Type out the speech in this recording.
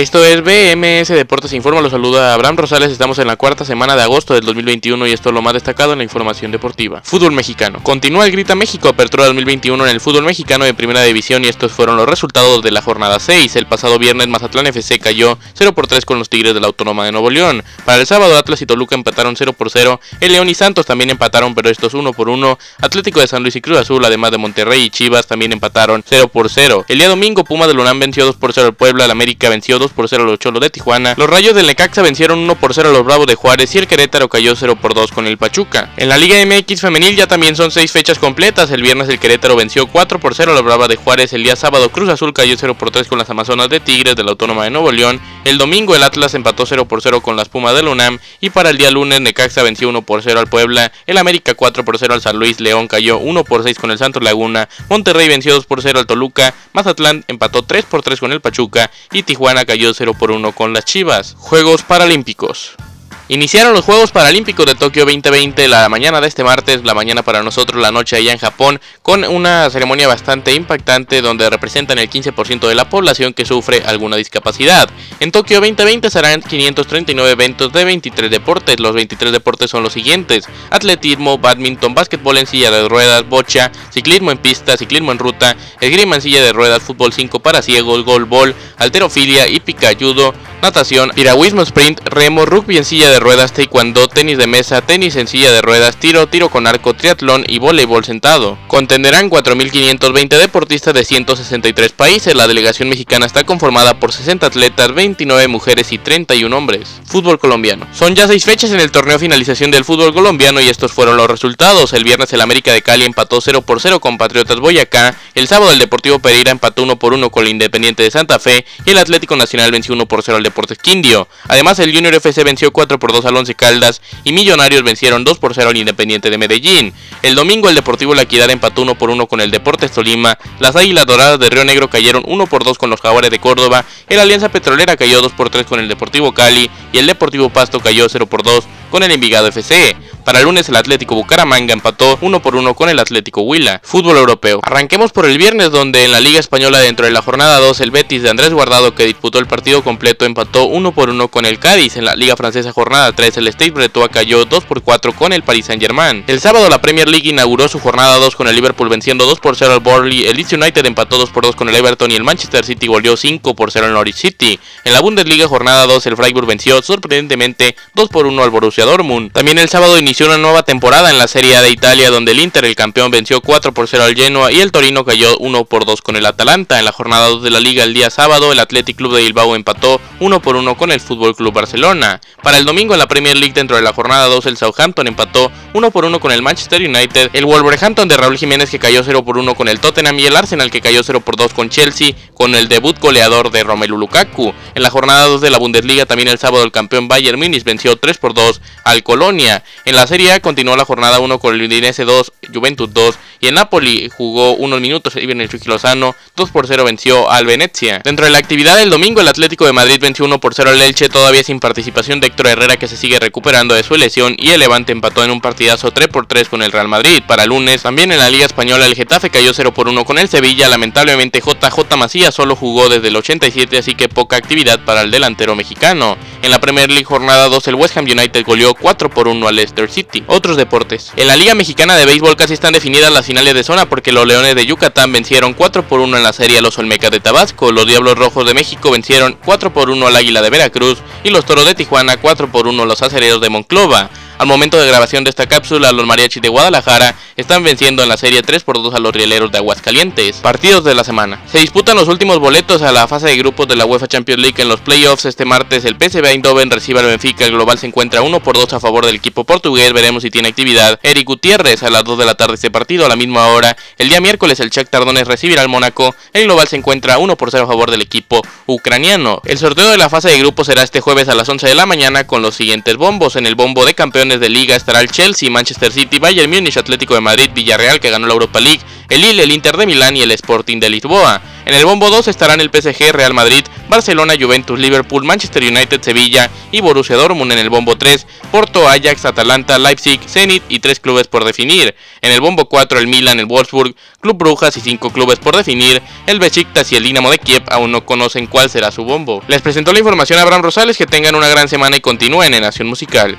Esto es BMS Deportes Informa, los saluda Abraham Rosales, estamos en la cuarta semana de agosto del 2021 y esto es lo más destacado en la información deportiva. Fútbol mexicano. Continúa el Grita México, apertura 2021 en el fútbol mexicano de primera división y estos fueron los resultados de la jornada 6. El pasado viernes Mazatlán FC cayó 0 por 3 con los Tigres de la Autónoma de Nuevo León. Para el sábado Atlas y Toluca empataron 0 por 0, el León y Santos también empataron pero estos 1 por 1. Atlético de San Luis y Cruz Azul además de Monterrey y Chivas también empataron 0 por 0. El día domingo Puma de Lunam venció 2 por 0 al Puebla, el América venció 2 por 0 a los Cholos de Tijuana, los Rayos del Necaxa vencieron 1 por 0 a los Bravos de Juárez y el Querétaro cayó 0 por 2 con el Pachuca. En la Liga MX femenil ya también son 6 fechas completas, el viernes el Querétaro venció 4 por 0 a los Bravos de Juárez, el día sábado Cruz Azul cayó 0 por 3 con las Amazonas de Tigres de la Autónoma de Nuevo León, el domingo el Atlas empató 0 por 0 con las Pumas del UNAM y para el día lunes Necaxa venció 1 por 0 al Puebla, el América 4 por 0 al San Luis, León cayó 1 por 6 con el Santos Laguna, Monterrey venció 2 por 0 al Toluca, Mazatlán empató 3 por 3 con el Pachuca y Tijuana cayó 0 por 1 con las Chivas. Juegos Paralímpicos. Iniciaron los Juegos Paralímpicos de Tokio 2020 la mañana de este martes, la mañana para nosotros, la noche allá en Japón, con una ceremonia bastante impactante donde representan el 15% de la población que sufre alguna discapacidad. En Tokio 2020 serán 539 eventos de 23 deportes. Los 23 deportes son los siguientes: atletismo, badminton, básquetbol en silla de ruedas, bocha, ciclismo en pista, ciclismo en ruta, esgrima en silla de ruedas, fútbol 5 para ciegos, golbol, alterofilia, hípica, judo, natación, piragüismo sprint, remo, rugby en silla de ruedas, taekwondo, tenis de mesa, tenis en silla de ruedas, tiro, tiro con arco, triatlón y voleibol sentado. Contenderán 4.520 deportistas de 163 países. La delegación mexicana está conformada por 60 atletas, 29 mujeres y 31 hombres. Fútbol colombiano. Son ya seis fechas en el torneo finalización del fútbol colombiano y estos fueron los resultados. El viernes el América de Cali empató 0 por 0 con Patriotas Boyacá. El sábado el Deportivo Pereira empató 1 por 1 con el Independiente de Santa Fe y el Atlético Nacional venció 1 por 0 al Deportes Quindio. Además el Junior FC venció 4 por 2 al Once Caldas y Millonarios vencieron 2 por 0 al Independiente de Medellín. El domingo el Deportivo La Equidad empató 1 por 1 con el Deportes Tolima, las Águilas Doradas de Río Negro cayeron 1 por 2 con los Jaguares de Córdoba, el Alianza Petrolera cayó 2 por 3 con el Deportivo Cali y el Deportivo Pasto cayó 0 por 2 con el Envigado FC. Para el lunes el Atlético Bucaramanga empató 1 por 1 con el Atlético Huila. Fútbol europeo. Arranquemos por el viernes donde en la Liga Española dentro de la jornada 2 el Betis de Andrés Guardado que disputó el partido completo empató 1 por 1 con el Cádiz. En la Liga Francesa jornada 3 el Stade Bretois cayó 2 por 4 con el Paris Saint Germain. El sábado la Premier League inauguró su jornada 2 con el Liverpool venciendo 2 por 0 al Burnley. El Leeds United empató 2 por 2 con el Everton y el Manchester City goleó 5 por 0 al Norwich City. En la Bundesliga jornada 2 el Freiburg venció sorprendentemente 2 por 1 al Borussia Dortmund. También el sábado inició una nueva temporada en la Serie A de Italia donde el Inter, el campeón, venció 4 por 0 al Genoa y el Torino cayó 1 por 2 con el Atalanta. En la jornada 2 de la liga el día sábado el Athletic Club de Bilbao empató 1 por 1 con el Fútbol Club Barcelona. Para el domingo en la Premier League dentro de la jornada 2 el Southampton empató 1 por 1 con el Manchester United, el Wolverhampton de Raúl Jiménez que cayó 0 por 1 con el Tottenham y el Arsenal que cayó 0 por 2 con Chelsea con el debut goleador de Romelu Lukaku. En la jornada 2 de la Bundesliga también el sábado el campeón Bayern Munich venció 3 por 2 al Colonia. En la Serie A continuó la jornada 1 con el Udinese 2, Juventus 2 y el Napoli jugó unos minutos y en el Chucky Lozano 2 por 0 venció al Venezia. Dentro de la actividad del domingo el Atlético de Madrid venció 1 por 0 al Elche todavía sin participación de Héctor Herrera que se sigue recuperando de su lesión y el Levante empató en un partidazo 3 por 3 con el Real Madrid. Para lunes también en la Liga Española el Getafe cayó 0 por 1 con el Sevilla, lamentablemente JJ Macías solo jugó desde el 87 así que poca actividad para el delantero mexicano. En la Premier League jornada 2 el West Ham United goleó 4 por 1 al Leicester City. Otros deportes. En la Liga Mexicana de Béisbol casi están definidas las finales de zona porque los Leones de Yucatán vencieron 4 por 1 en la serie a los Olmecas de Tabasco, los Diablos Rojos de México vencieron 4 por 1 al Águila de Veracruz y los Toros de Tijuana 4 por 1 a los Acereros de Monclova. Al momento de grabación de esta cápsula, los mariachis de Guadalajara están venciendo en la serie 3 por 2 a los rieleros de Aguascalientes. Partidos de la semana. Se disputan los últimos boletos a la fase de grupos de la UEFA Champions League en los playoffs. Este martes el PSV Eindhoven recibe al Benfica. El global se encuentra 1 por 2 a favor del equipo portugués. Veremos si tiene actividad. Eric Gutiérrez a las 2 de la tarde este partido a la misma hora. El día miércoles el Chuck Tardones recibirá al Mónaco. El global se encuentra 1 por 0 a favor del equipo ucraniano. El sorteo de la fase de grupos será este jueves a las 11 de la mañana con los siguientes bombos. En el bombo de campeones de liga estará el Chelsea, Manchester City, Bayern Múnich, Atlético de Madrid, Villarreal que ganó la Europa League, el Lille, el Inter de Milán y el Sporting de Lisboa. En el bombo 2 estarán el PSG, Real Madrid, Barcelona, Juventus, Liverpool, Manchester United, Sevilla y Borussia Dortmund. En el bombo 3, Porto, Ajax, Atalanta, Leipzig, Zenit y tres clubes por definir. En el bombo 4, el Milan, el Wolfsburg, Club Brujas y cinco clubes por definir. El Besiktas y el Dinamo de Kiev aún no conocen cuál será su bombo. Les presentó la información a Abraham Rosales. Que tengan una gran semana y continúen en Nación Musical.